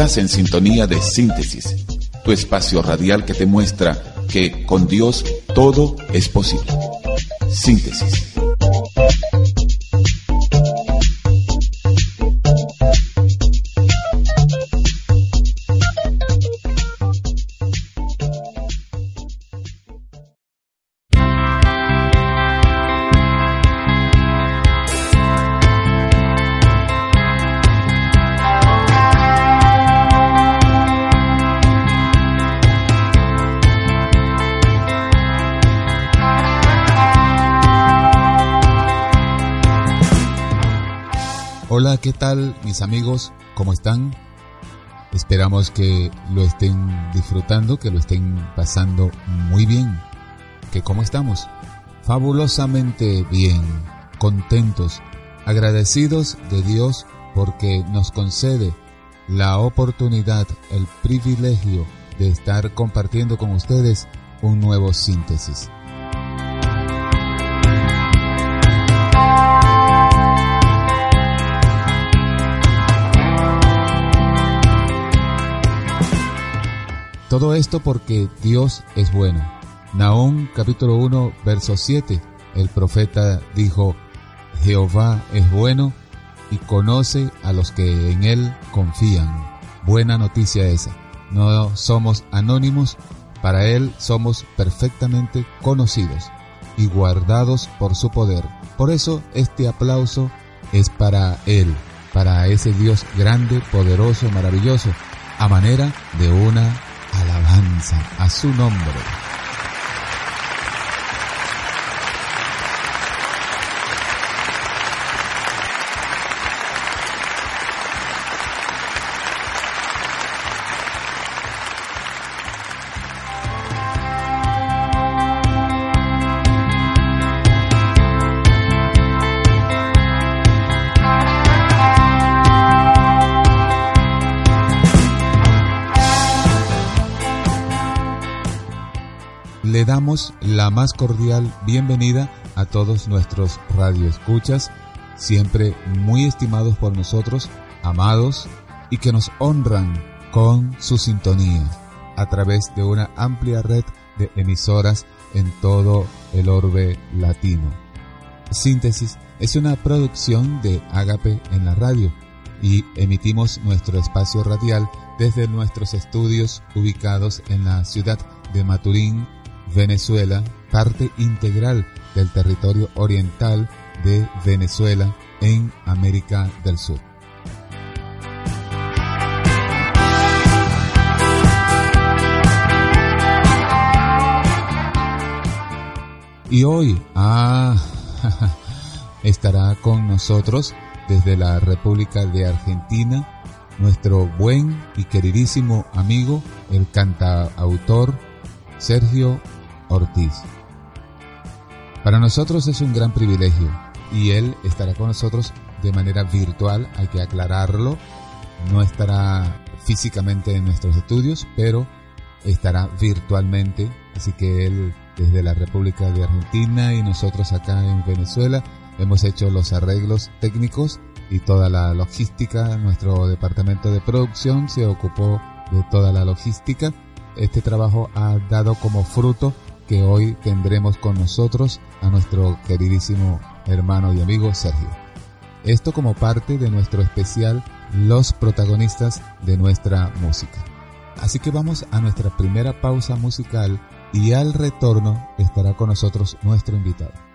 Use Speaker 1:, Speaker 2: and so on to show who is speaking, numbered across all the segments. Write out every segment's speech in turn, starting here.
Speaker 1: Estás en sintonía de síntesis, tu espacio radial que te muestra que con Dios todo es posible. Síntesis.
Speaker 2: ¿Qué tal mis amigos? ¿Cómo están? Esperamos que lo estén disfrutando, que lo estén pasando muy bien. ¿Que cómo estamos? Fabulosamente bien, contentos, agradecidos de Dios porque nos concede la oportunidad, el privilegio de estar compartiendo con ustedes un nuevo síntesis. Todo esto porque Dios es bueno. Nahum capítulo 1 verso 7. El profeta dijo, Jehová es bueno y conoce a los que en él confían. Buena noticia esa. No somos anónimos, para él somos perfectamente conocidos y guardados por su poder. Por eso este aplauso es para él, para ese Dios grande, poderoso, maravilloso, a manera de una a su nombre. La más cordial bienvenida a todos nuestros radioescuchas, siempre muy estimados por nosotros, amados y que nos honran con su sintonía a través de una amplia red de emisoras en todo el orbe latino. Síntesis es una producción de Ágape en la radio y emitimos nuestro espacio radial desde nuestros estudios ubicados en la ciudad de Maturín, Venezuela, parte integral del territorio oriental de Venezuela en América del Sur. Y hoy, ah, estará con nosotros desde la República de Argentina nuestro buen y queridísimo amigo, el cantautor Sergio Ortiz. Para nosotros es un gran privilegio y él estará con nosotros de manera virtual, hay que aclararlo, no estará físicamente en nuestros estudios, pero estará virtualmente, así que él desde la República de Argentina y nosotros acá en Venezuela hemos hecho los arreglos técnicos y toda la logística, nuestro departamento de producción se ocupó de toda la logística. Este trabajo ha dado como fruto que hoy tendremos con nosotros a nuestro queridísimo hermano y amigo Sergio. Esto como parte de nuestro especial Los protagonistas de nuestra música. Así que vamos a nuestra primera pausa musical y al retorno estará con nosotros nuestro invitado.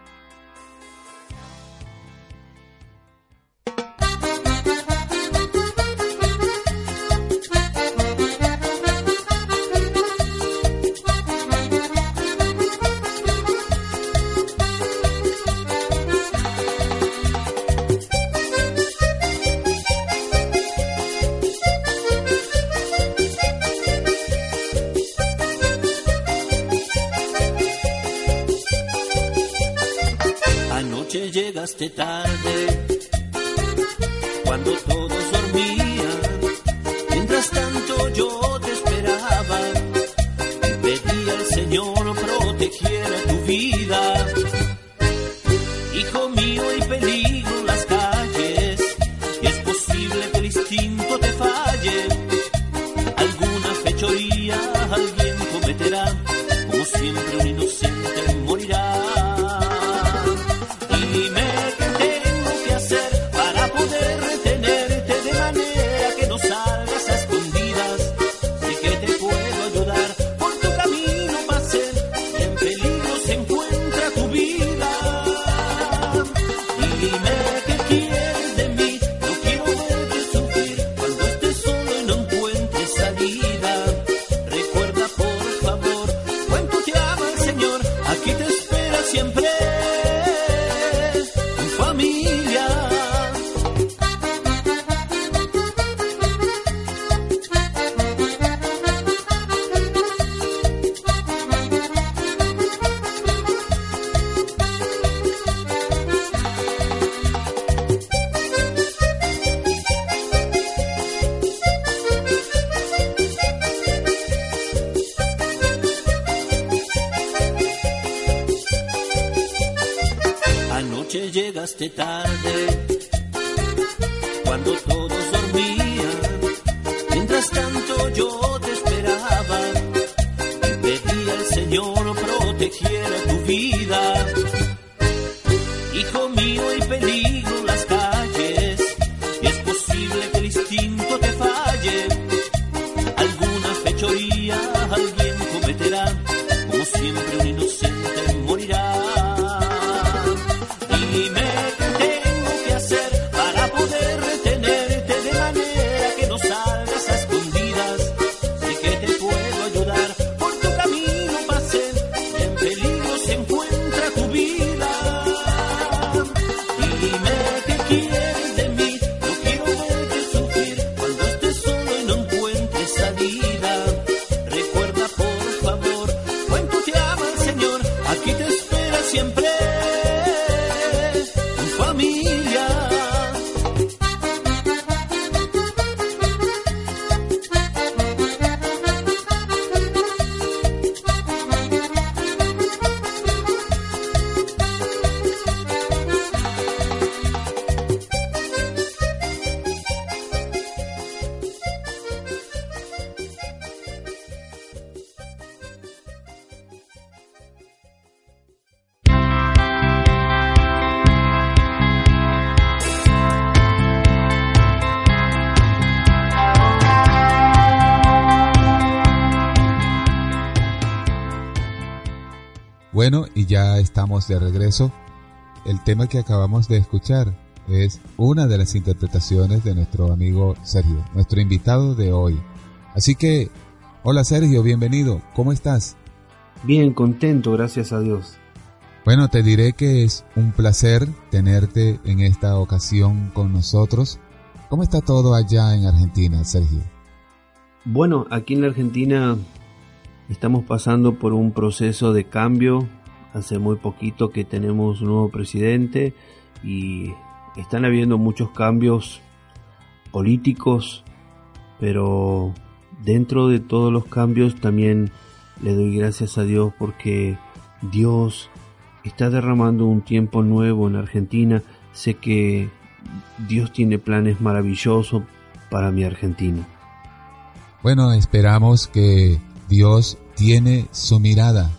Speaker 2: Estamos de regreso. El tema que acabamos de escuchar es una de las interpretaciones de nuestro amigo Sergio, nuestro invitado de hoy. Así que, hola Sergio, bienvenido. ¿Cómo estás?
Speaker 3: Bien, contento, gracias a Dios.
Speaker 2: Bueno, te diré que es un placer tenerte en esta ocasión con nosotros. ¿Cómo está todo allá en Argentina, Sergio?
Speaker 3: Bueno, aquí en la Argentina estamos pasando por un proceso de cambio. Hace muy poquito que tenemos un nuevo presidente y están habiendo muchos cambios políticos, pero dentro de todos los cambios también le doy gracias a Dios porque Dios está derramando un tiempo nuevo en Argentina. Sé que Dios tiene planes maravillosos para mi Argentina.
Speaker 2: Bueno, esperamos que Dios tiene su mirada.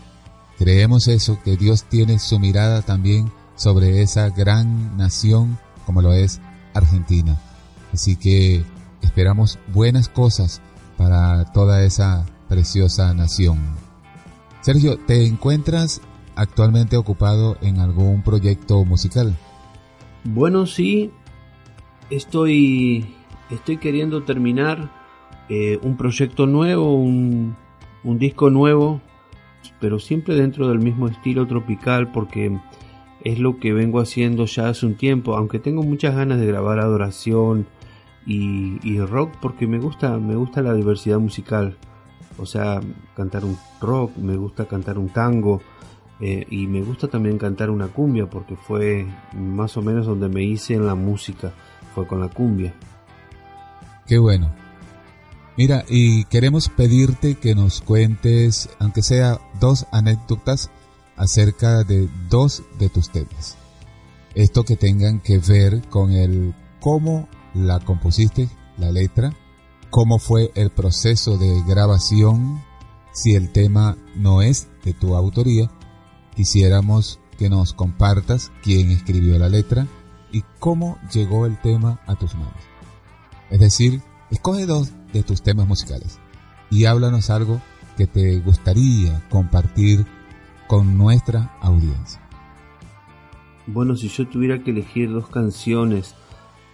Speaker 2: Creemos eso, que Dios tiene su mirada también sobre esa gran nación como lo es Argentina. Así que esperamos buenas cosas para toda esa preciosa nación. Sergio, ¿te encuentras actualmente ocupado en algún proyecto musical?
Speaker 3: Bueno, sí, estoy, estoy queriendo terminar eh, un proyecto nuevo, un, un disco nuevo, pero siempre dentro del mismo estilo tropical porque es lo que vengo haciendo ya hace un tiempo, aunque tengo muchas ganas de grabar adoración y, rock porque me gusta, me gusta la diversidad musical. O sea, cantar un rock, me gusta cantar un tango eh, y me gusta también cantar una cumbia porque fue más o menos donde me hice en la música, fue con la cumbia.
Speaker 2: Qué bueno. Mira, y queremos pedirte que nos cuentes, aunque sea dos anécdotas, acerca de dos de tus temas. Esto que tengan que ver con el cómo la compusiste, la letra, cómo fue el proceso de grabación, si el tema no es de tu autoría, quisiéramos que nos compartas quién escribió la letra y cómo llegó el tema a tus manos. Es decir, escoge dos de tus temas musicales y háblanos algo que te gustaría compartir con nuestra audiencia.
Speaker 3: Bueno, si yo tuviera que elegir dos canciones,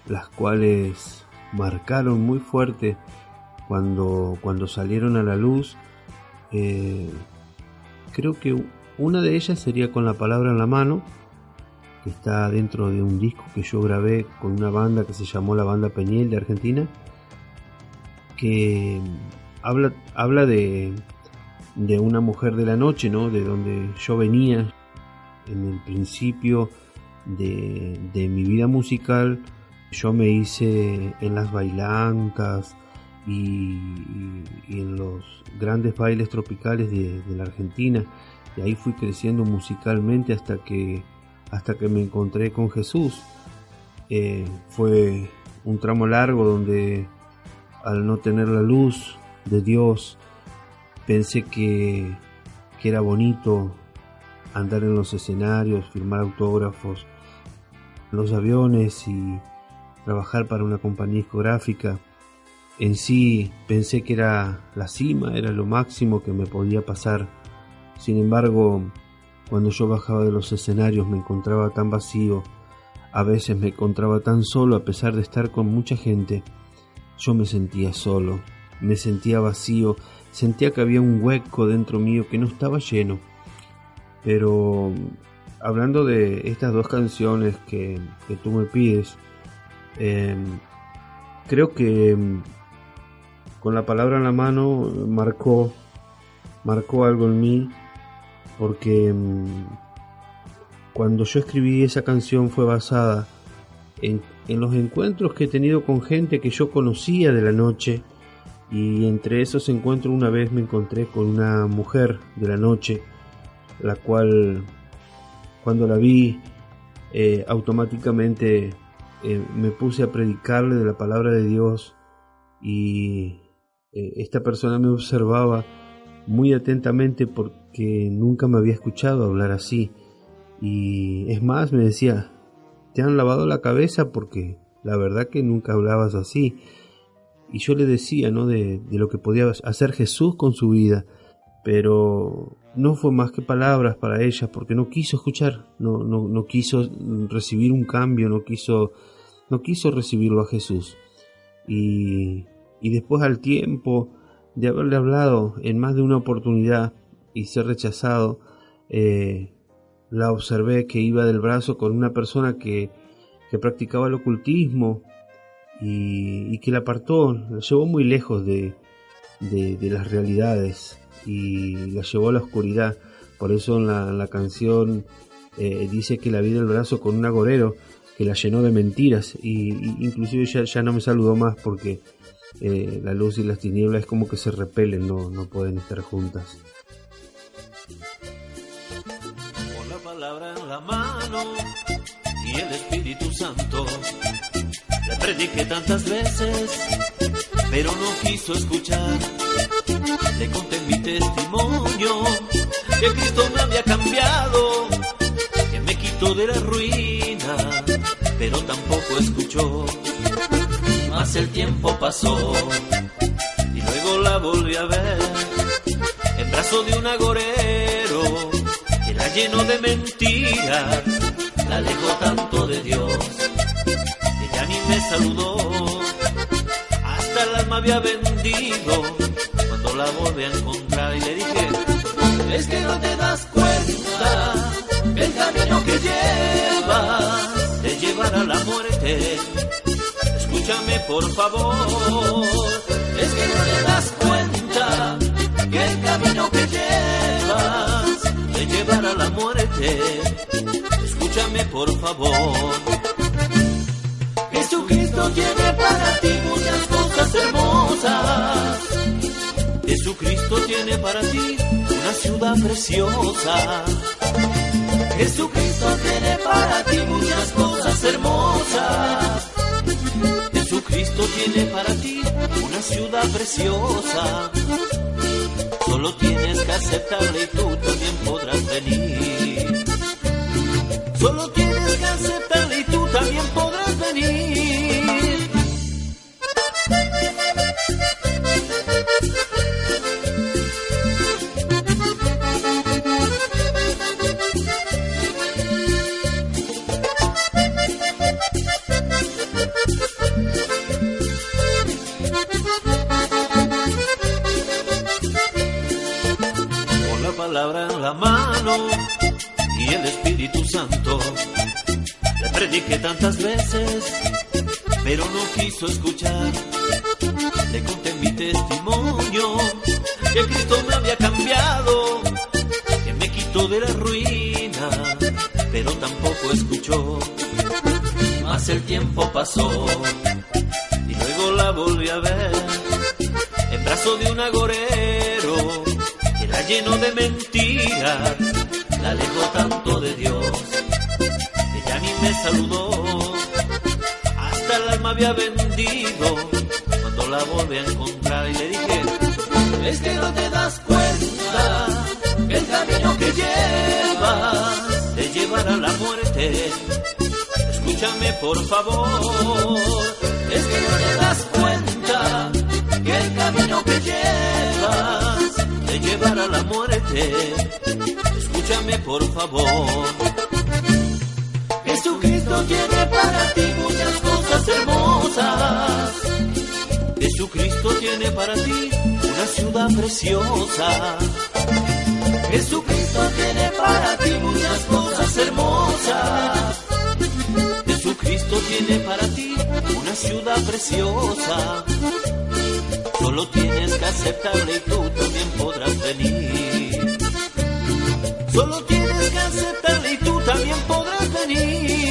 Speaker 3: las cuales marcaron muy fuerte cuando, cuando salieron a la luz, eh, creo que una de ellas sería con la palabra en la mano, que está dentro de un disco que yo grabé con una banda que se llamó la Banda Peñel de Argentina, que habla, habla de, de una mujer de la noche, ¿no? De donde yo venía en el principio de, de mi vida musical. Yo me hice en las bailancas y, en los grandes bailes tropicales de, de, la Argentina. Y ahí fui creciendo musicalmente hasta que hasta que me encontré con Jesús. Eh, fue un tramo largo donde al no tener la luz de Dios pensé que, que era bonito andar en los escenarios, firmar autógrafos, los aviones y trabajar para una compañía discográfica. En sí pensé que era la cima, era lo máximo que me podía pasar. Sin embargo, cuando yo bajaba de los escenarios me encontraba tan vacío, a veces me encontraba tan solo a pesar de estar con mucha gente. Yo me sentía solo, me sentía vacío, sentía que había un hueco dentro mío que no estaba lleno. Pero hablando de estas dos canciones que, tú me pides, em, creo que em, con la palabra en la mano marcó, marcó algo en mí, porque em, cuando yo escribí esa canción fue basada en, en los encuentros que he tenido con gente que yo conocía de la noche, y entre esos encuentros una vez me encontré con una mujer de la noche, la cual cuando la vi eh, automáticamente eh, me puse a predicarle de la palabra de Dios y eh, esta persona me observaba muy atentamente porque nunca me había escuchado hablar así. Y es más me decía te han lavado la cabeza porque la verdad que nunca hablabas así y yo le decía ¿no? de, de lo que podía hacer Jesús con su vida pero no fue más que palabras para ella porque no quiso escuchar, no, no, no quiso recibir un cambio, no quiso, no quiso recibirlo a Jesús. Y, y después al tiempo de haberle hablado en más de una oportunidad y ser rechazado, eh, la observé que iba del brazo con una persona que, que practicaba el ocultismo y, y, que la apartó, la llevó muy lejos de, de, las realidades y la llevó a la oscuridad. Por eso en la, canción eh, dice que la vi del brazo con un agorero que la llenó de mentiras y, inclusive ya, ya, no me saludó más porque eh, la luz y las tinieblas es como que se repelen, no, no pueden estar juntas.
Speaker 4: Mano y el Espíritu Santo. Le prediqué tantas veces, pero no quiso escuchar. Le conté mi testimonio, que Cristo me había cambiado, que me quitó de la ruina, pero tampoco escuchó. Más el tiempo pasó y luego la volví a ver en brazo de un agorero que la llenó de mentiras, la alejó tanto de Dios que ya ni me saludó, hasta el alma había vendido la volví a encontrar y le dije, es que no te das cuenta el camino que llevas te llevará a la muerte. Escúchame por favor, es que no te das cuenta que el camino que llevas te llevará a la muerte. Escúchame por favor. Jesucristo tiene para ti muchas cosas hermosas Jesucristo tiene para ti una ciudad preciosa. Jesucristo tiene para ti muchas cosas hermosas. Jesucristo tiene para ti una ciudad preciosa. Solo tienes que aceptarle y tú también podrás venir. Solo tienes que aceptarle que la alejó tanto de Dios me saludó. Hasta el alma había vendido cuando la volví a encontrar y le dije, es que no te das cuenta que el camino que llevas te llevará a la muerte. Escúchame por favor, es que no te das cuenta que el camino que llevas te llevará a la muerte. Escúchame por favor. Jesucristo tiene para ti muchas cosas hermosas. Jesucristo tiene para ti una ciudad preciosa. Jesucristo tiene para ti muchas cosas hermosas. Jesucristo tiene para ti una ciudad preciosa. Solo tienes que aceptarle y tú también podrás venir. Solo tienes que aceptarle y tú también podrás venir.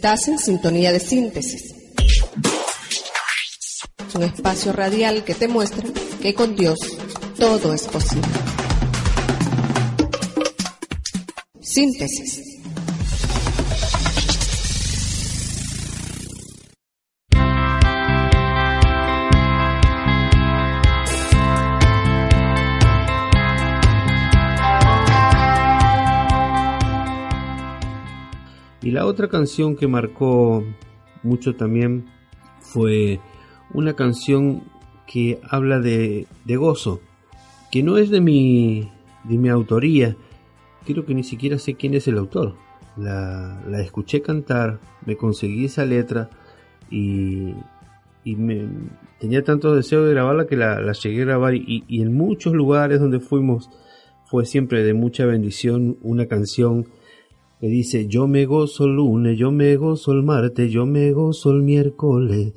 Speaker 5: Estás en sintonía de síntesis. Un espacio radial que te muestra que con Dios todo es posible. Síntesis.
Speaker 3: La otra canción que marcó mucho también fue una canción que habla de, gozo, que no es de mi, de mi autoría, creo que ni siquiera sé quién es el autor. La, escuché cantar, me conseguí esa letra y, me, tenía tanto deseo de grabarla que la, la llegué a grabar y en muchos lugares donde fuimos fue siempre de mucha bendición una canción que dice yo me gozo el lunes, yo me gozo el martes, yo me gozo el miércoles,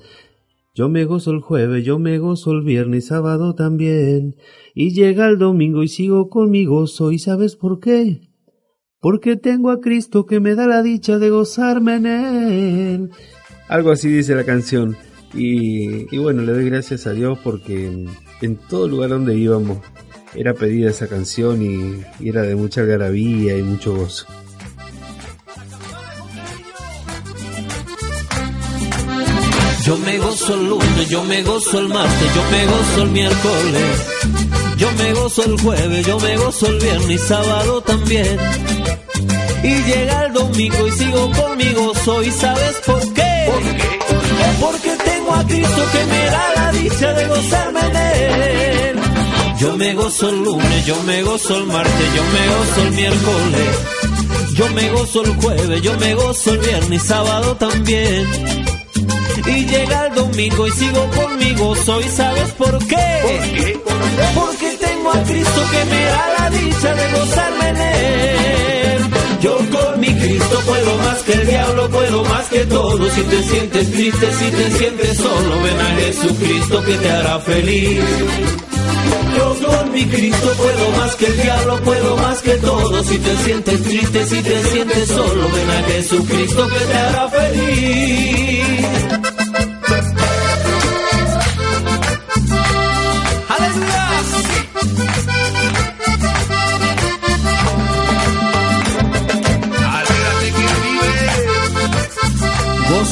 Speaker 3: yo me gozo el jueves, yo me gozo el viernes sábado también. Y llega el domingo y sigo con mi gozo. ¿Y sabes por qué? Porque tengo a Cristo que me da la dicha de gozarme en Él. Algo así dice la canción. Y, bueno, le doy gracias a Dios porque en, en todo lugar donde íbamos era pedida esa canción y, y era de mucha algarabía y mucho gozo.
Speaker 4: Yo me gozo el lunes, yo me gozo el martes, yo me gozo el miércoles, yo me gozo el jueves, yo me gozo el viernes y sábado también. Y llega el domingo y sigo con mi gozo y ¿sabes por qué? Porque tengo a Cristo que me da la dicha de gozarme en Él. Yo me gozo el lunes, yo me gozo el martes, yo me gozo el miércoles, yo me gozo el jueves, yo me gozo el viernes y sábado también. Y llega el domingo y sigo conmigo, soy, ¿sabes por qué? Porque tengo a Cristo que me da la dicha de gozarme en Él. Yo con mi Cristo puedo más que el diablo, puedo más que todo. Si te sientes triste, si te sientes solo, ven a Jesucristo que te hará feliz. Yo con mi Cristo puedo más que el diablo, puedo más que todo. Si te sientes triste, si te sientes solo, ven a Jesucristo que te hará feliz.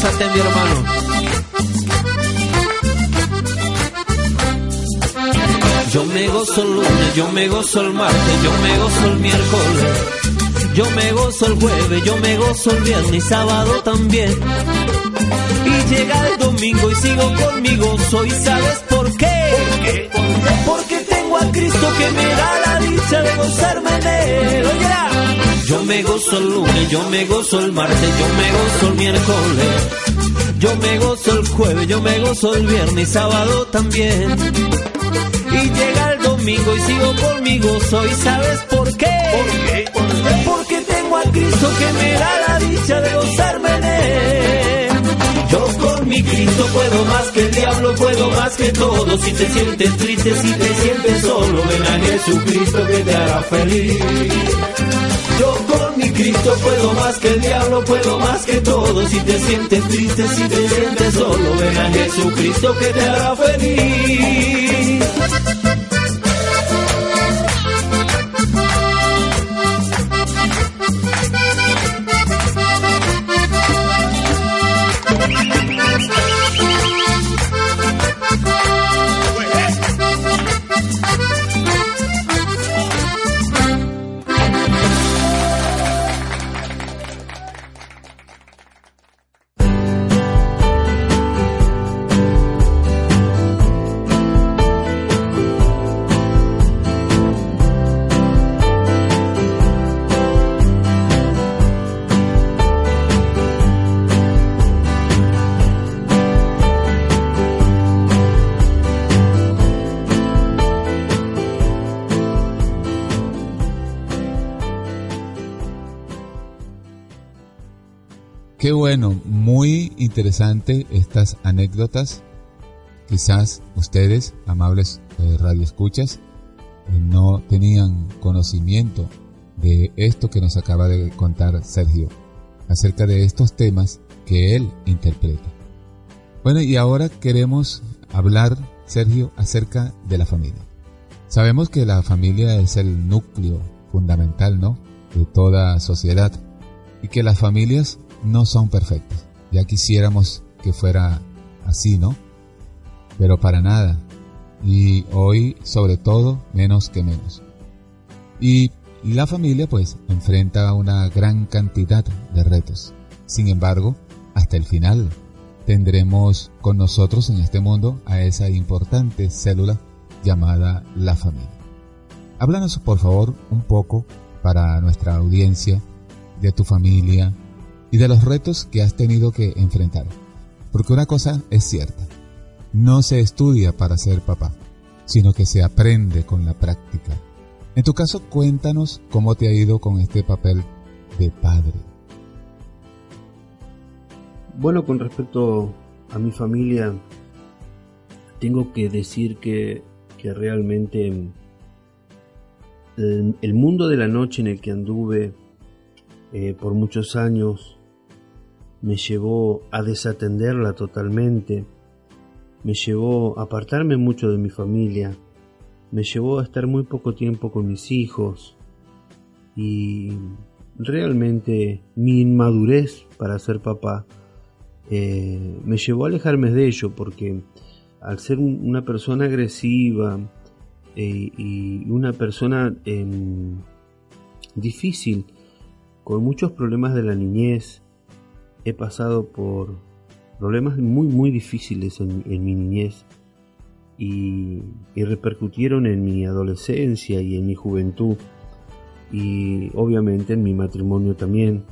Speaker 4: Mi hermano. Yo me gozo el lunes, yo me gozo el martes, yo me gozo el miércoles, yo me gozo el jueves, yo me gozo el viernes y sábado también. Y llega el domingo y sigo conmigo, soy, ¿sabes por qué? Porque tengo a Cristo que me da la dicha de gozarme en él. Óyela. Yo me gozo el lunes, yo me gozo el martes, yo me gozo el miércoles. Yo me gozo el jueves, yo me gozo el viernes y sábado también. Y llega el domingo y sigo conmigo, soy, ¿sabes por qué? Porque tengo a Cristo que me da la dicha de gozarme en él. Yo con mi Cristo puedo más que el diablo, puedo más que todo. Si te sientes triste, si te sientes solo, ven a Jesucristo que te hará feliz. Yo con mi Cristo puedo más que el diablo, puedo más que todo. Si te sientes triste, si te sientes solo, ven a Jesucristo que te hará feliz.
Speaker 2: Interesante estas anécdotas. Quizás ustedes, amables eh, radioescuchas, eh, no tenían conocimiento de esto que nos acaba de contar Sergio, acerca de estos temas que él interpreta. Bueno, y ahora queremos hablar, Sergio, acerca de la familia. Sabemos que la familia es el núcleo fundamental, ¿no? De toda sociedad y que las familias no son perfectas. Ya quisiéramos que fuera así, ¿no? Pero para nada. Y hoy, sobre todo, menos que menos. Y la familia, pues, enfrenta una gran cantidad de retos. Sin embargo, hasta el final, tendremos con nosotros en este mundo a esa importante célula llamada la familia. Háblanos, por favor, un poco para nuestra audiencia de tu familia, y de los retos que has tenido que enfrentar. Porque una cosa es cierta, no se estudia para ser papá, sino que se aprende con la práctica. En tu caso, cuéntanos cómo te ha ido con este papel de padre.
Speaker 3: Bueno, con respecto a mi familia, tengo que decir que, que realmente el, el, mundo de la noche en el que anduve eh, por muchos años me llevó a desatenderla totalmente, me llevó a apartarme mucho de mi familia, me llevó a estar muy poco tiempo con mis hijos y realmente mi inmadurez para ser papá eh, me llevó a alejarme de ello porque al ser una persona agresiva eh, y una persona eh, difícil, con muchos problemas de la niñez, he pasado por problemas muy muy difíciles en, mi niñez y, repercutieron en mi adolescencia y en mi juventud y obviamente en mi matrimonio también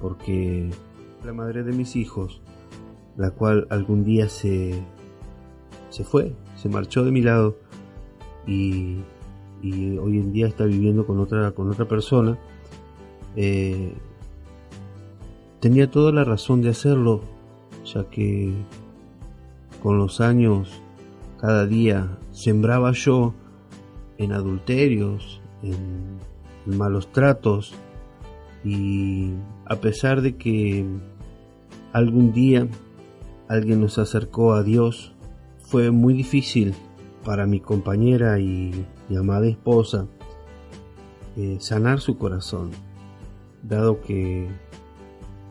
Speaker 3: porque la madre de mis hijos la cual algún día se se fue se marchó de mi lado y, y hoy en día está viviendo con otra con otra persona eh, tenía toda la razón de hacerlo, ya que con los años cada día sembraba yo en adulterios, en, malos tratos y a pesar de que algún día alguien nos acercó a Dios, fue muy difícil para mi compañera y, amada esposa eh, sanar su corazón, dado que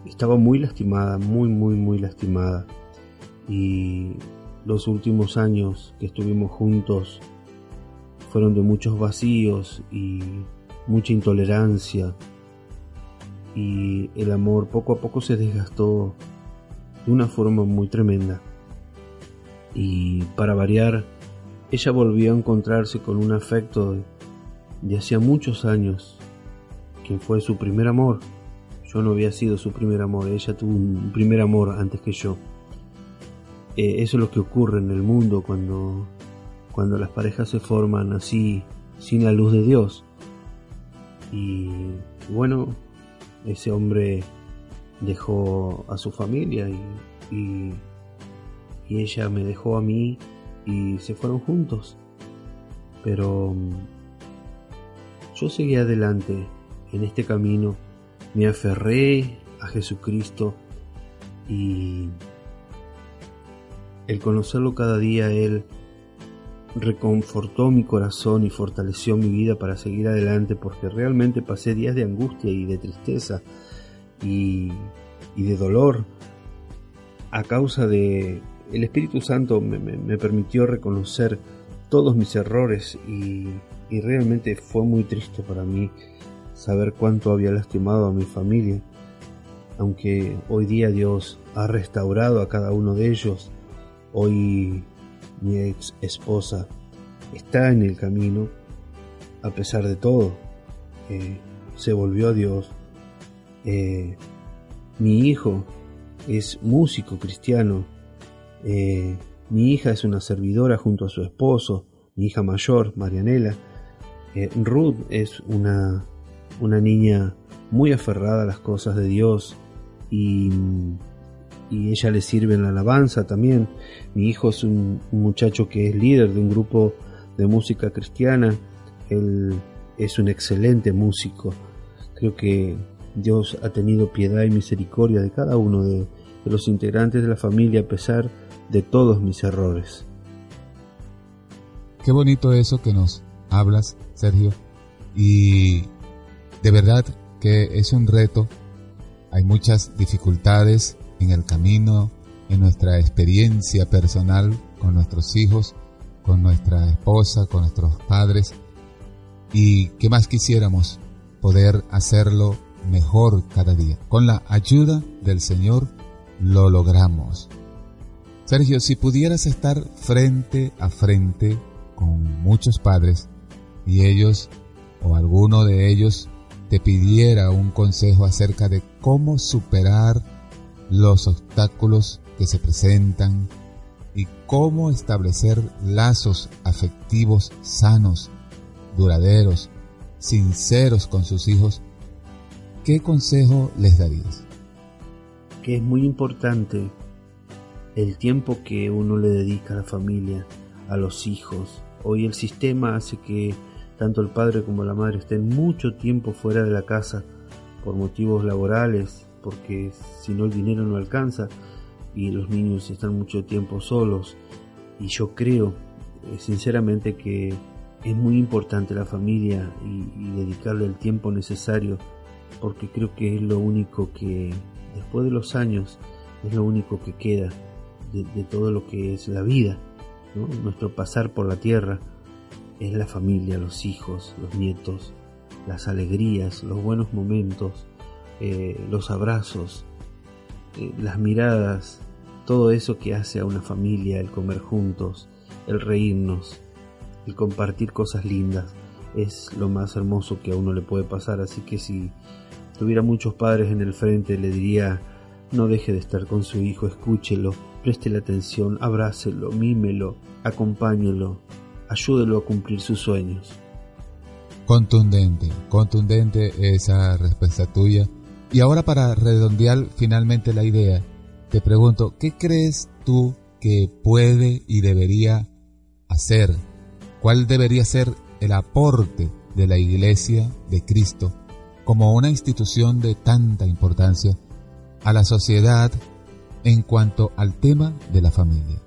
Speaker 3: estaba muy lastimada, muy, muy, muy lastimada. Y los últimos años que estuvimos juntos fueron de muchos vacíos y mucha intolerancia. Y el amor poco a poco se desgastó de una forma muy tremenda. Y para variar, ella volvió a encontrarse con un afecto de, hacía muchos años, quien fue su primer amor yo no había sido su primer amor, ella tuvo un primer amor antes que yo. eh, eso es lo que ocurre en el mundo cuando, cuando las parejas se forman así, sin la luz de Dios. Y bueno, ese hombre dejó a su familia y, y, y ella me dejó a mí y se fueron juntos. Pero mm, yo seguí adelante en este camino, me aferré a Jesucristo y el conocerlo cada día, Él reconfortó mi corazón y fortaleció mi vida para seguir adelante porque realmente pasé días de angustia y de tristeza y, y de dolor a causa de el Espíritu Santo me, me, me permitió reconocer todos mis errores y, y realmente fue muy triste para mí saber cuánto había lastimado a mi familia aunque hoy día Dios ha restaurado a cada uno de ellos Hoy mi ex esposa está en el camino, a pesar de todo. Eh, se volvió a Dios. Eh, mi hijo es músico cristiano. Eh, mi hija es una servidora junto a su esposo, mi hija mayor, Marianela. Ruth es una, una niña muy aferrada a las cosas de Dios y y ella le sirve en la alabanza también. Mi hijo es un, muchacho que es líder de un grupo de música cristiana. Él es un excelente músico. Creo que Dios ha tenido piedad y misericordia de cada uno de, de los integrantes de la familia a pesar de todos mis errores.
Speaker 2: Qué bonito eso que nos hablas, Sergio. Y de verdad que es un reto. Hay muchas dificultades, en el camino, en nuestra experiencia personal con nuestros hijos, con nuestra esposa, con nuestros padres. Y qué más quisiéramos poder hacerlo mejor cada día. Con la ayuda del Señor lo logramos. Sergio, si pudieras estar frente a frente con muchos padres y ellos o alguno de ellos te pidiera un consejo acerca de cómo superar los obstáculos que se presentan y cómo establecer lazos afectivos sanos, duraderos, sinceros con sus hijos, ¿qué consejo les darías?
Speaker 3: Que es muy importante el tiempo que uno le dedica a la familia, a los hijos. Hoy el sistema hace que tanto el padre como la madre estén mucho tiempo fuera de la casa por motivos laborales, porque si no el dinero no alcanza y los niños están mucho tiempo solos. Y yo creo eh, sinceramente que es muy importante la familia y, dedicarle el tiempo necesario porque creo que es lo único que después de los años es lo único que queda de, todo lo que es la vida, nuestro pasar por la tierra es la familia, los hijos, los nietos, las alegrías, los buenos momentos, eh, los abrazos, eh, las miradas, todo eso que hace a una familia, el comer juntos, el reírnos, el compartir cosas lindas, es lo más hermoso que a uno le puede pasar. Así que si tuviera muchos padres en el frente, le diría, no deje de estar con su hijo, escúchelo, preste la atención, abrácelo, mímelo, acompáñelo, ayúdelo a cumplir sus sueños.
Speaker 2: Contundente, contundente esa respuesta tuya y ahora para redondear finalmente la idea, te pregunto, ¿qué crees tú que puede y debería hacer? ¿Cuál debería ser el aporte de la Iglesia de Cristo como una institución de tanta importancia a la sociedad en cuanto al tema de la familia?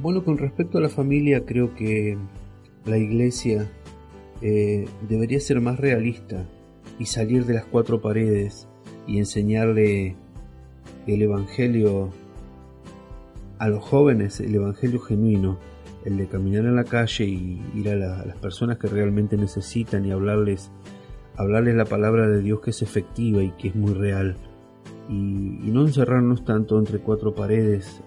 Speaker 3: Bueno, con respecto a la familia, creo que la Iglesia eh, debería ser más realista y salir de las cuatro paredes y enseñarle el Evangelio a los jóvenes, el Evangelio genuino, el de caminar en la calle y ir a, las personas que realmente necesitan y hablarles, hablarles la palabra de Dios que es efectiva y que es muy real. Y, no encerrarnos tanto entre cuatro paredes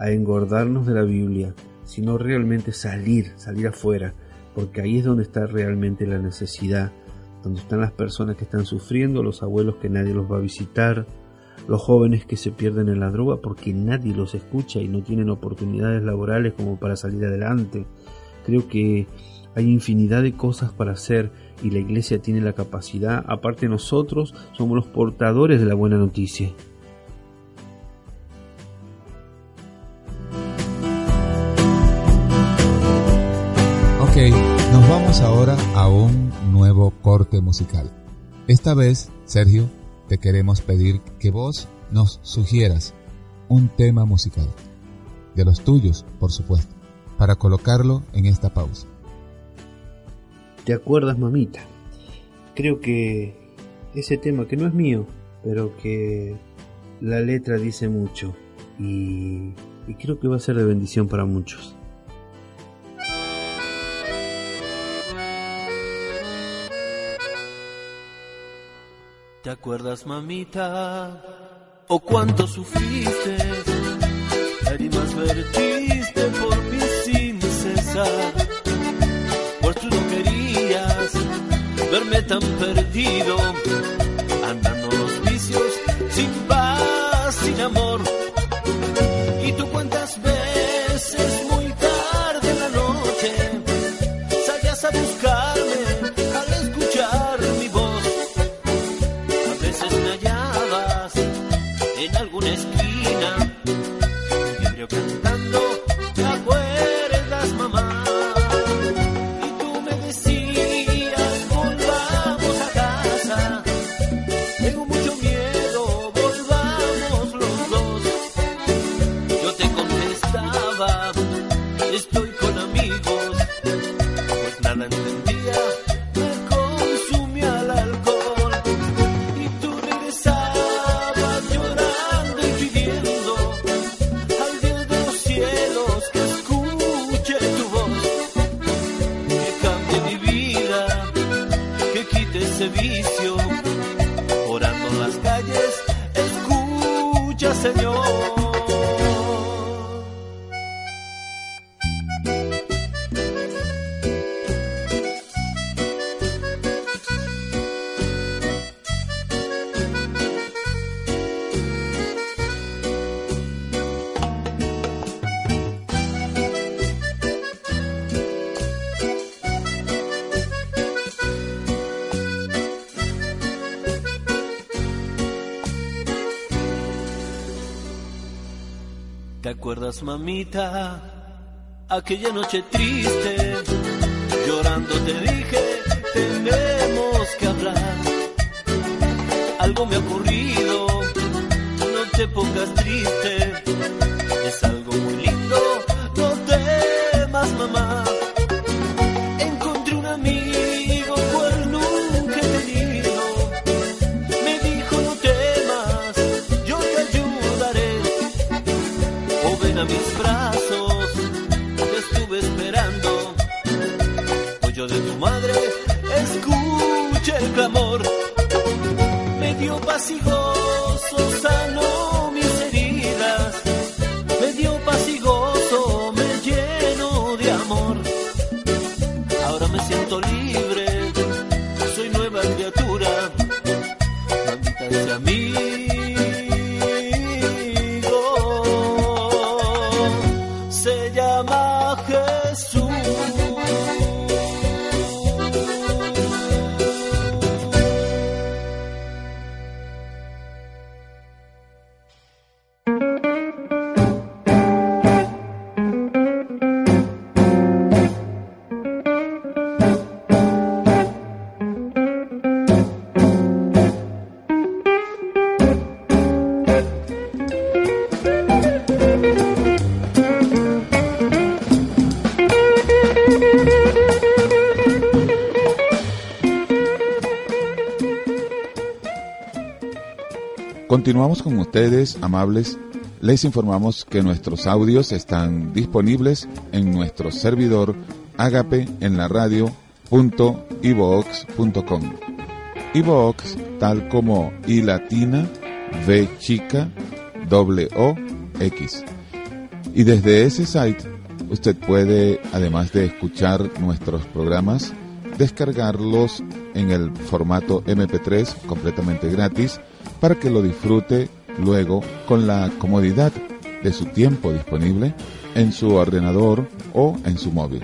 Speaker 3: a engordarnos de la Biblia, sino realmente salir, salir afuera, porque ahí es donde está realmente la necesidad donde están las personas que están sufriendo, los abuelos que nadie los va a visitar, los jóvenes que se pierden en la droga porque nadie los escucha y no tienen oportunidades laborales como para salir adelante. Creo que hay infinidad de cosas para hacer y la iglesia tiene la capacidad, aparte nosotros somos los portadores de la buena noticia.
Speaker 2: Nos vamos ahora a un nuevo corte musical. Esta vez, Sergio, te queremos pedir que vos nos sugieras un tema musical, de los tuyos, por supuesto, para colocarlo en esta pausa.
Speaker 3: ¿Te acuerdas, mamita? Creo que ese tema que no es mío, pero que la letra dice mucho y, y creo que va a ser de bendición para muchos.
Speaker 4: ¿Te acuerdas, mamita? ¿O cuánto sufriste? Lágrimas vertiste por mí sin cesar. Pues tú no querías verme tan perdido, mamita? Aquella noche triste, llorando te dije, tenemos que hablar. Algo me ha ocurrido, no te pongas triste, es algo muy lindo, dio
Speaker 1: Continuamos con ustedes, amables. Les informamos que nuestros audios están disponibles en nuestro servidor agape en la radio ivox.com. Ivox, tal como I latina, V chica, doble O, X. Y desde ese site usted puede, además de escuchar nuestros programas, descargarlos en el formato MP3 completamente gratis para que lo disfrute luego con la comodidad de su tiempo disponible en su ordenador o en su móvil.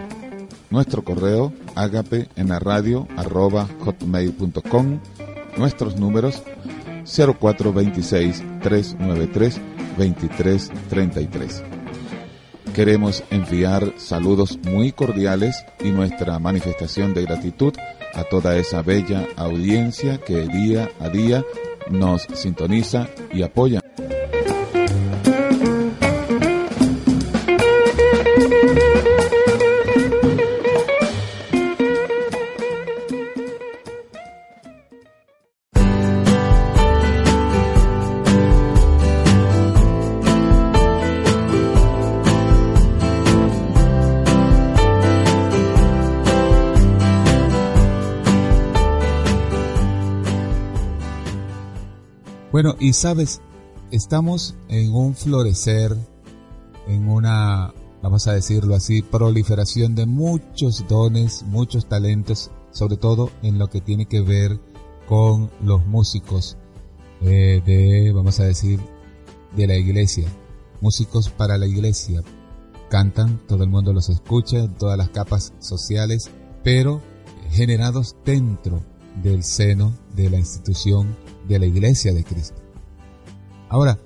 Speaker 1: Nuestro correo agape en la radio arroba hotmail.com, nuestros números 0426 393 2333. Queremos enviar saludos muy cordiales y nuestra manifestación de gratitud a toda esa bella audiencia que día a día nos sintoniza y apoya.
Speaker 2: Y sabes, estamos en un florecer, en una, vamos a decirlo así, proliferación de muchos dones, muchos talentos, sobre todo en lo que tiene que ver con los músicos eh, de, vamos a decir, de la iglesia, músicos para la iglesia. Cantan, todo el mundo los escucha en todas las capas sociales, pero generados dentro del seno de la institución de la iglesia de Cristo. Ahora,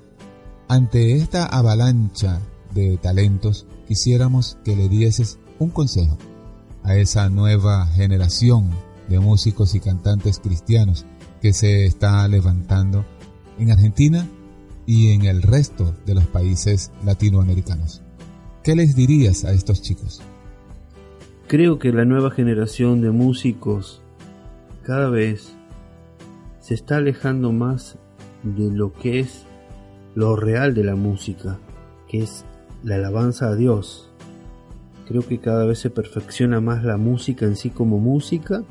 Speaker 2: ante esta avalancha de talentos, quisiéramos que le dieses un consejo a esa nueva generación de músicos y cantantes cristianos que se está levantando en Argentina y en el resto de los países latinoamericanos. ¿Qué les dirías a estos chicos?
Speaker 3: Creo que la nueva generación de músicos cada vez se está alejando más de lo que es lo real de la música, que es la alabanza a Dios. Creo que cada vez se perfecciona más la música en sí como música,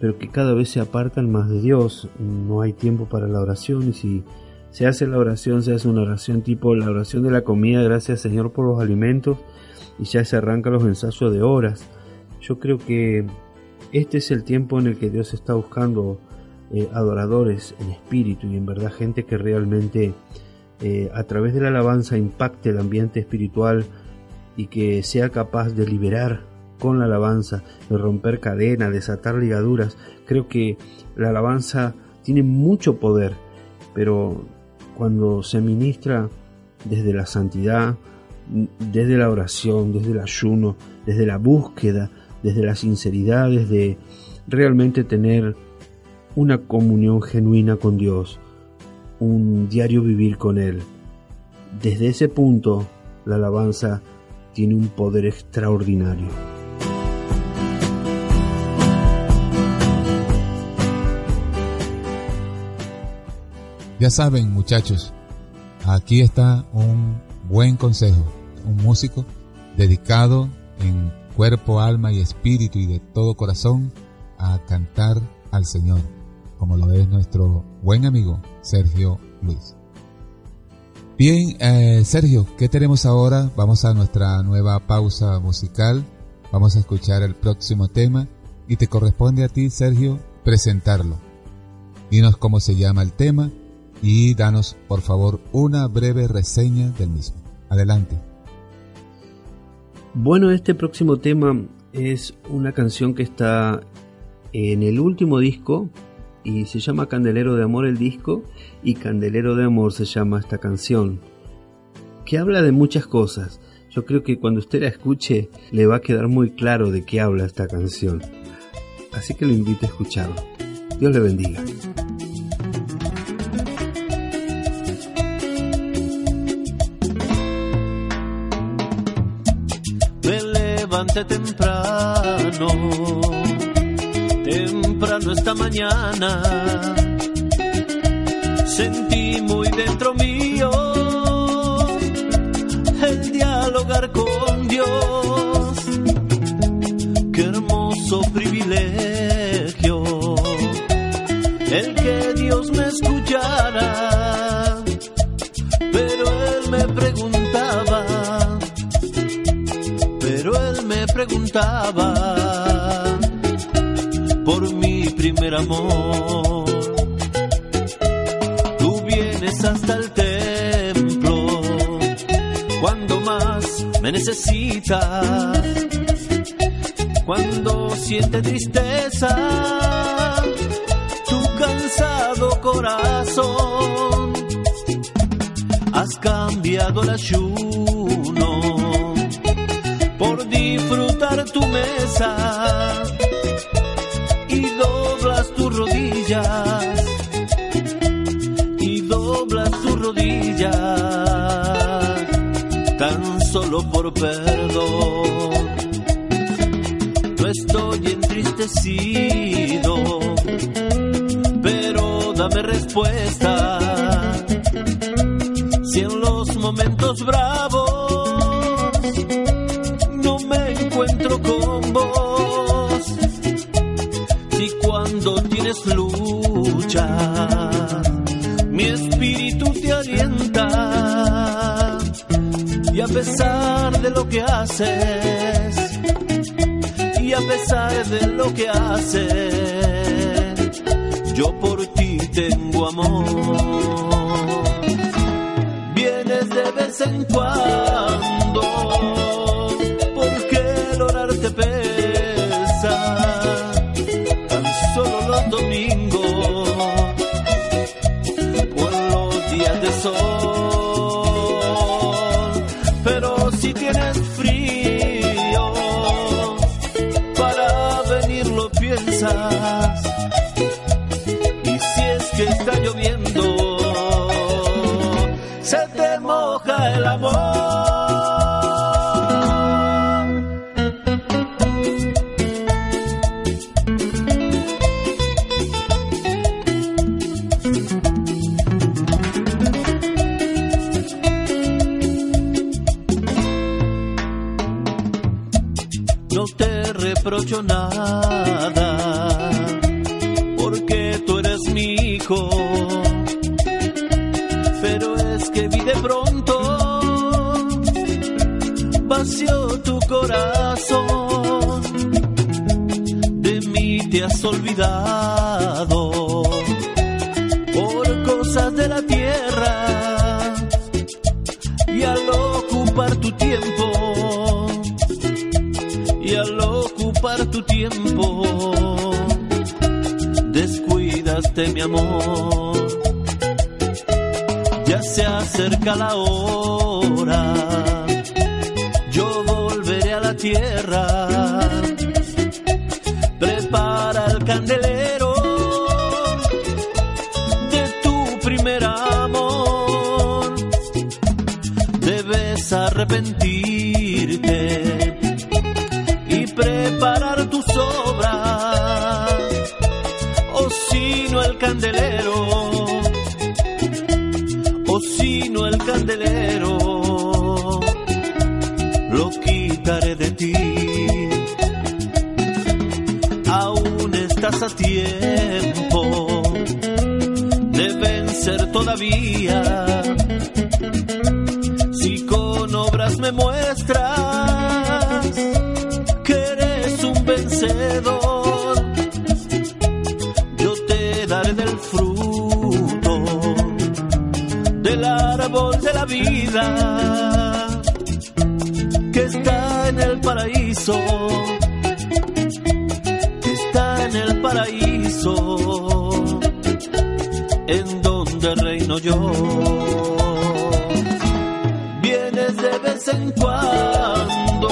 Speaker 3: pero que cada vez se apartan más de Dios. No hay tiempo para la oración y si se hace la oración, se hace una oración tipo la oración de la comida, gracias Señor por los alimentos, y ya se arrancan los ensayos de horas. Yo creo que este es el tiempo en el que Dios está buscando eh, adoradores en espíritu y en verdad gente que realmente eh, a través de la alabanza impacte el ambiente espiritual y que sea capaz de liberar con la alabanza, de romper cadenas, desatar ligaduras. Creo que la alabanza tiene mucho poder, pero cuando se ministra desde la santidad, desde la oración, desde el ayuno, desde la búsqueda, desde la sinceridad, desde realmente tener una comunión genuina con Dios, un diario vivir con Él. Desde ese punto, la alabanza tiene un poder extraordinario.
Speaker 2: Ya saben, muchachos, aquí está un buen consejo, un músico dedicado en cuerpo, alma y espíritu y de todo corazón a cantar al Señor como lo es nuestro buen amigo Sergio Luis. Bien, eh, Sergio, ¿qué tenemos ahora? Vamos a nuestra nueva pausa musical. Vamos a escuchar el próximo tema y te corresponde a ti, Sergio, presentarlo. Dinos cómo se llama el tema y danos, por favor, una breve reseña del mismo. Adelante.
Speaker 3: Bueno, este próximo tema es una canción que está en el último disco y se llama Candelero de Amor el disco y Candelero de Amor se llama esta canción, que habla de muchas cosas. Yo creo que cuando usted la escuche le va a quedar muy claro de qué habla esta canción. Así que lo invito a escucharlo. Dios le bendiga.
Speaker 4: Me levanté temprano esta mañana. Sentí muy dentro mío el dialogar con Dios. Qué hermoso privilegio el que Dios me escuchara. Pero él me preguntaba, pero él me preguntaba primer amor. Tú vienes hasta el templo cuando más me necesitas. Cuando siente tristeza tu cansado corazón, has cambiado el ayuno por disfrutar tu mesa pero dame respuesta. Si en los momentos bravos no me encuentro con vos, si cuando tienes lucha, mi espíritu te alienta y a pesar de lo que haces, de lo que haces, yo por ti tengo amor. Vienes de vez en cuando, nada, porque tú eres mi hijo. Pero es que vi de pronto, vació tu corazón, de mí te has olvidado, mi amor. Ya se acerca la hora, yo volveré a la tierra. Si con obras me muestras que eres un vencedor, yo te daré del fruto del árbol de la vida que está en el paraíso, que está en el paraíso, reino yo. Vienes de vez en cuando,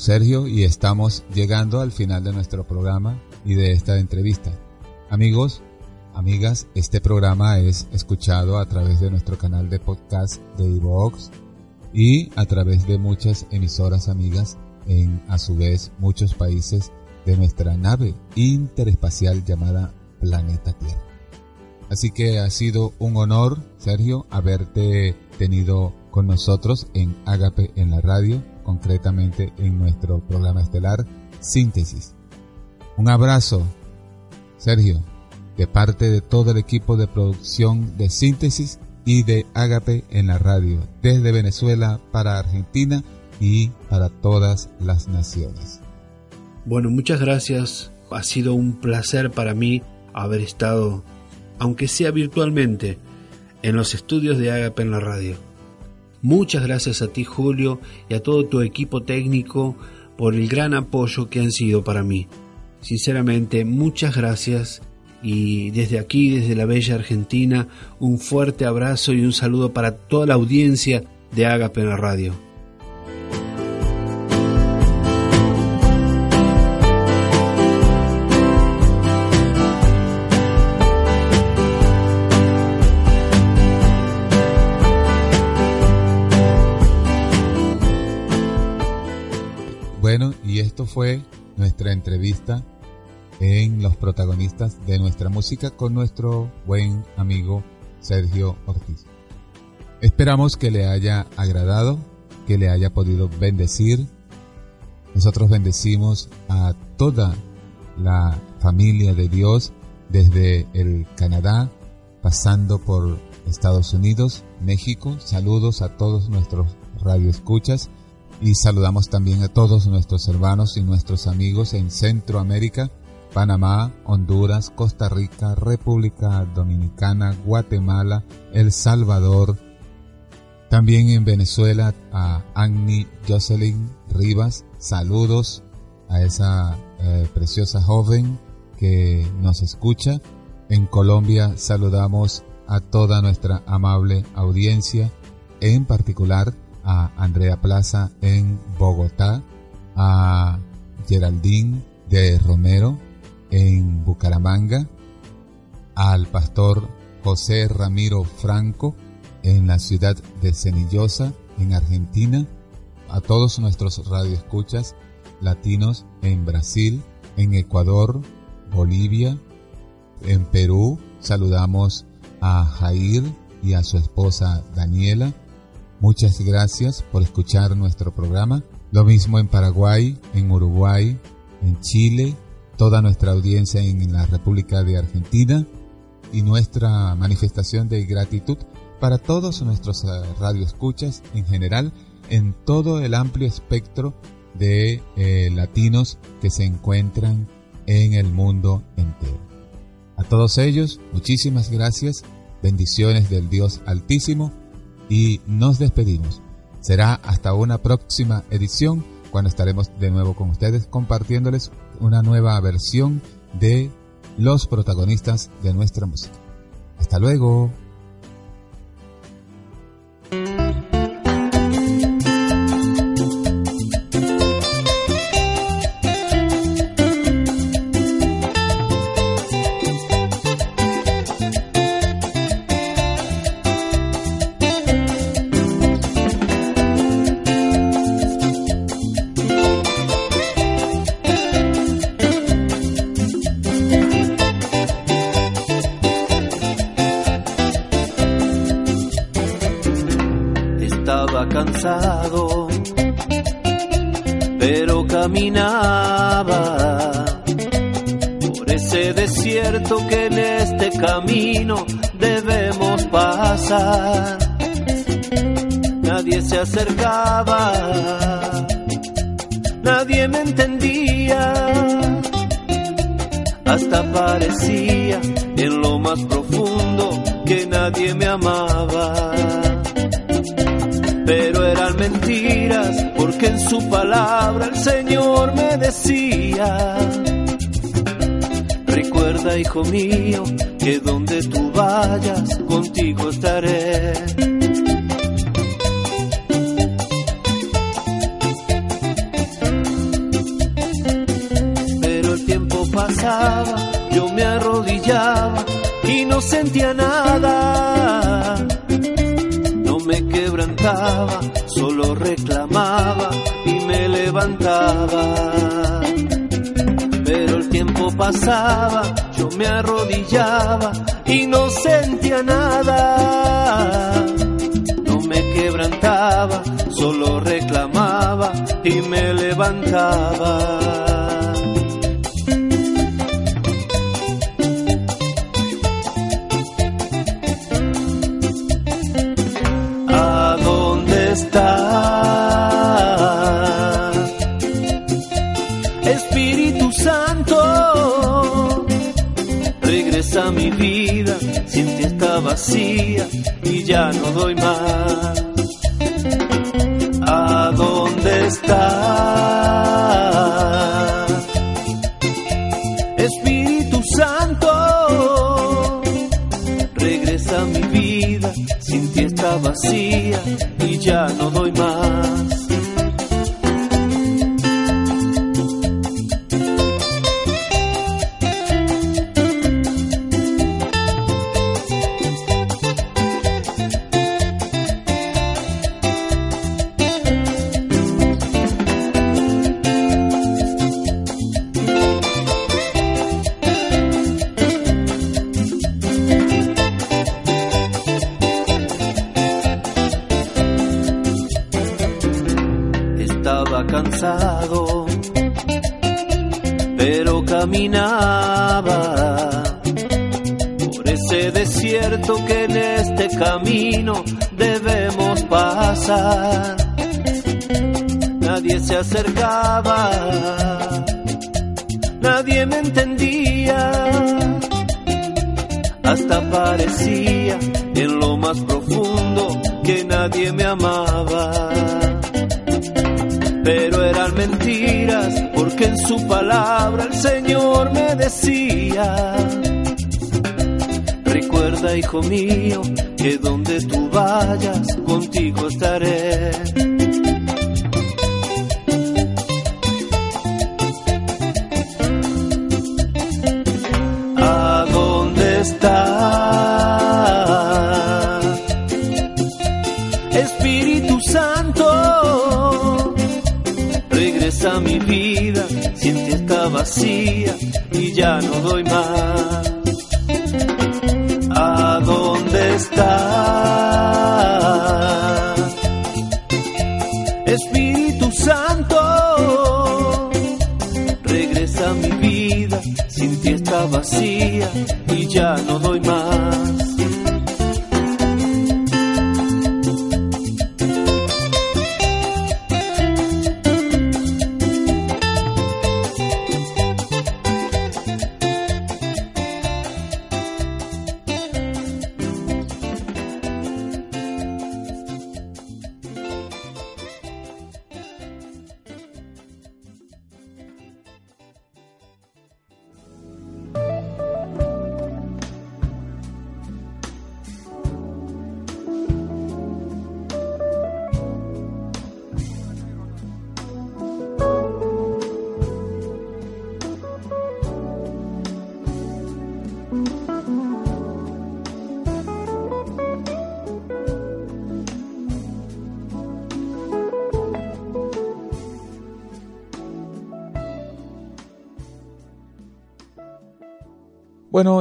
Speaker 2: Sergio, y estamos llegando al final de nuestro programa y de esta entrevista. Amigos, amigas, este programa es escuchado a través de nuestro canal de podcast de Evox y a través de muchas emisoras amigas en a su vez muchos países de nuestra nave interespacial llamada Planeta Tierra. Así que ha sido un honor, Sergio, haberte tenido con nosotros en Agape en la radio, concretamente en nuestro programa estelar Síntesis. Un abrazo, Sergio, de parte de todo el equipo de producción de Síntesis y de Agape en la radio, desde Venezuela para Argentina y para todas las naciones.
Speaker 3: Bueno, muchas gracias. Ha sido un placer para mí haber estado, aunque sea virtualmente, en los estudios de Agape en la radio. Muchas gracias a ti, Julio, y a todo tu equipo técnico por el gran apoyo que han sido para mí. Sinceramente, muchas gracias y desde aquí, desde la bella Argentina, un fuerte abrazo y un saludo para toda la audiencia de Agape en radio.
Speaker 2: Fue nuestra entrevista en los protagonistas de nuestra música con nuestro buen amigo Sergio Ortiz. Esperamos que le haya agradado, que le haya podido bendecir. Nosotros bendecimos a toda la familia de Dios desde el Canadá, pasando por Estados Unidos, México. Saludos a todos nuestros radioescuchas y saludamos también a todos nuestros hermanos y nuestros amigos en Centroamérica Panamá, Honduras, Costa Rica, República Dominicana, Guatemala, El Salvador, también en Venezuela a Agni Jocelyn Rivas, saludos a esa eh, preciosa joven que nos escucha. En Colombia saludamos a toda nuestra amable audiencia, en particular a Andrea Plaza en Bogotá, a Geraldine de Romero en Bucaramanga, al pastor José Ramiro Franco en la ciudad de Cenillosa, en Argentina, a todos nuestros radioescuchas latinos en Brasil, en Ecuador, Bolivia, en Perú, saludamos a Jair y a su esposa Daniela. Muchas gracias por escuchar nuestro programa. Lo mismo en Paraguay, en Uruguay, en Chile, toda nuestra audiencia en la República de Argentina y nuestra manifestación de gratitud para todos nuestros eh, radioescuchas en general en todo el amplio espectro de eh, latinos que se encuentran en el mundo entero. A todos ellos, muchísimas gracias, bendiciones del Dios Altísimo y nos despedimos. Será hasta una próxima edición cuando estaremos de nuevo con ustedes compartiéndoles una nueva versión de los protagonistas de nuestra música. Hasta luego.
Speaker 4: Nadie se acercaba, nadie me entendía, hasta parecía en lo más profundo que nadie me amaba. Pero eran mentiras, porque en su palabra el Señor me decía, recuerda hijo mío, que donde tú vayas contigo estaré. Pero el tiempo pasaba, yo me arrodillaba y no sentía nada. No me quebrantaba, solo reclamaba y me levantaba. Pero el tiempo pasaba, me arrodillaba y no sentía nada. No me quebrantaba, solo reclamaba y me levantaba. Espíritu Santo, regresa a mi vida, sin ti está vacía y ya no doy más. ¿A dónde estás? Espíritu Santo, regresa mi vida, sin ti está vacía vacía y ya no doy más.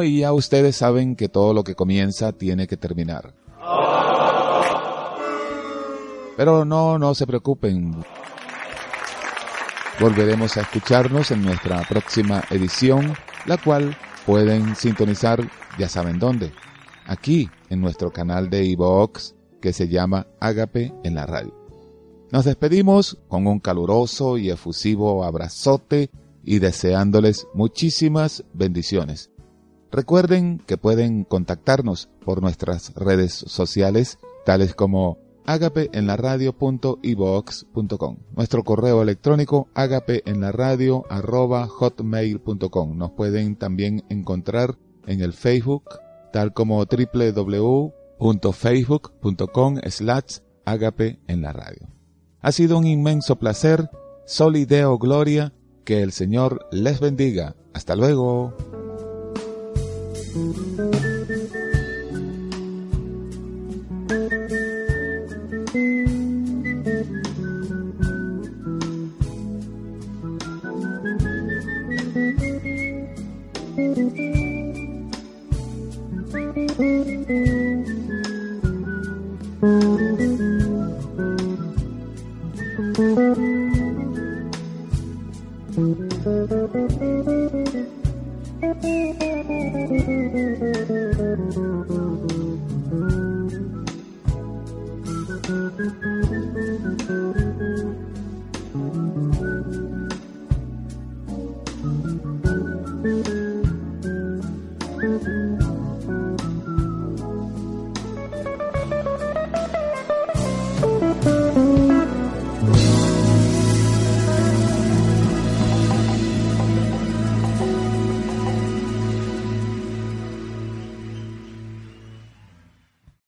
Speaker 2: Y ya ustedes saben que todo lo que comienza tiene que terminar. Pero no, no se preocupen. Volveremos a escucharnos en nuestra próxima edición, la cual pueden sintonizar ya saben dónde. Aquí, en nuestro canal de iVoox, que se llama Ágape en la radio. Nos despedimos con un caluroso y efusivo abrazote y deseándoles muchísimas bendiciones. Recuerden que pueden contactarnos por nuestras redes sociales, tales como agapeenlaradio.ivox.com. Nuestro correo electrónico agapeenlaradio.hotmail.com. Nos pueden también encontrar en el Facebook, tal como www.facebook.com slash agape en la radio. Ha sido un inmenso placer. Solideo Gloria. Que el Señor les bendiga. Hasta luego. Thank you.